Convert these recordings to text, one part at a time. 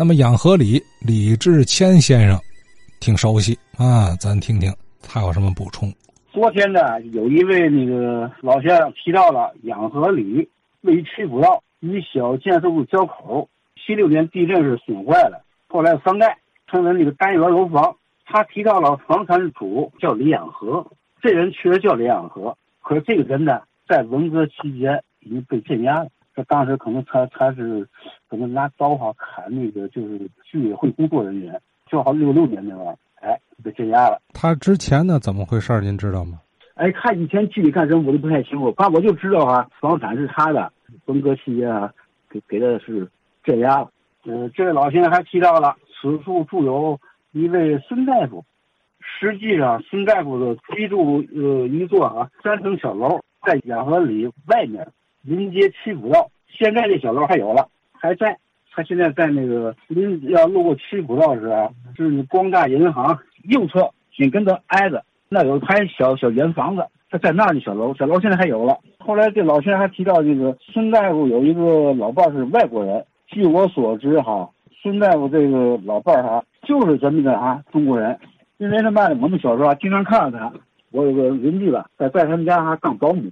那么养和里李志谦先生挺熟悉啊，咱听听他有什么补充。昨天呢，有一位那个老先生提到了养和里位于曲阜道与小建设路交口，七六年地震是损坏了，后来翻盖成为那个单元楼房。他提到了房产主叫李养和，这人确实叫李养和，可是这个人呢，在文革期间已经被镇压了。这当时可能他他是可能拿刀哈砍那个就是居委会工作人员，正好六六年那会儿，哎被镇压了。他之前呢怎么回事您知道吗？哎，他以前具体干什么我都不太清楚，反正我就知道啊，房产是他的，分割期间啊给给的是镇压了。嗯，这位老先生还提到了此处住有一位孙大夫，实际上孙大夫的居住呃一座啊三层小楼，在养和里外面。临街曲阜道，现在这小楼还有了，还在。他现在在那个临要路过曲阜道时啊，是光大银行右侧紧跟着挨着，那有一排小小圆房子，他在那儿的小楼，小楼现在还有了。后来这老先生还提到，这个孙大夫有一个老伴是外国人。据我所知哈，孙大夫这个老伴儿哈就是咱们的啊中国人，因为什么？我们小时候啊经常看到他。我有个邻居吧，在在他们家哈当保姆。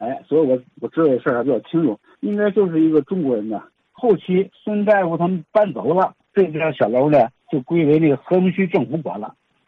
哎，所以我我知道这事儿还比较清楚，应该就是一个中国人呢。后期孙大夫他们搬走了，这家小楼呢就归为那个和平区政府管了。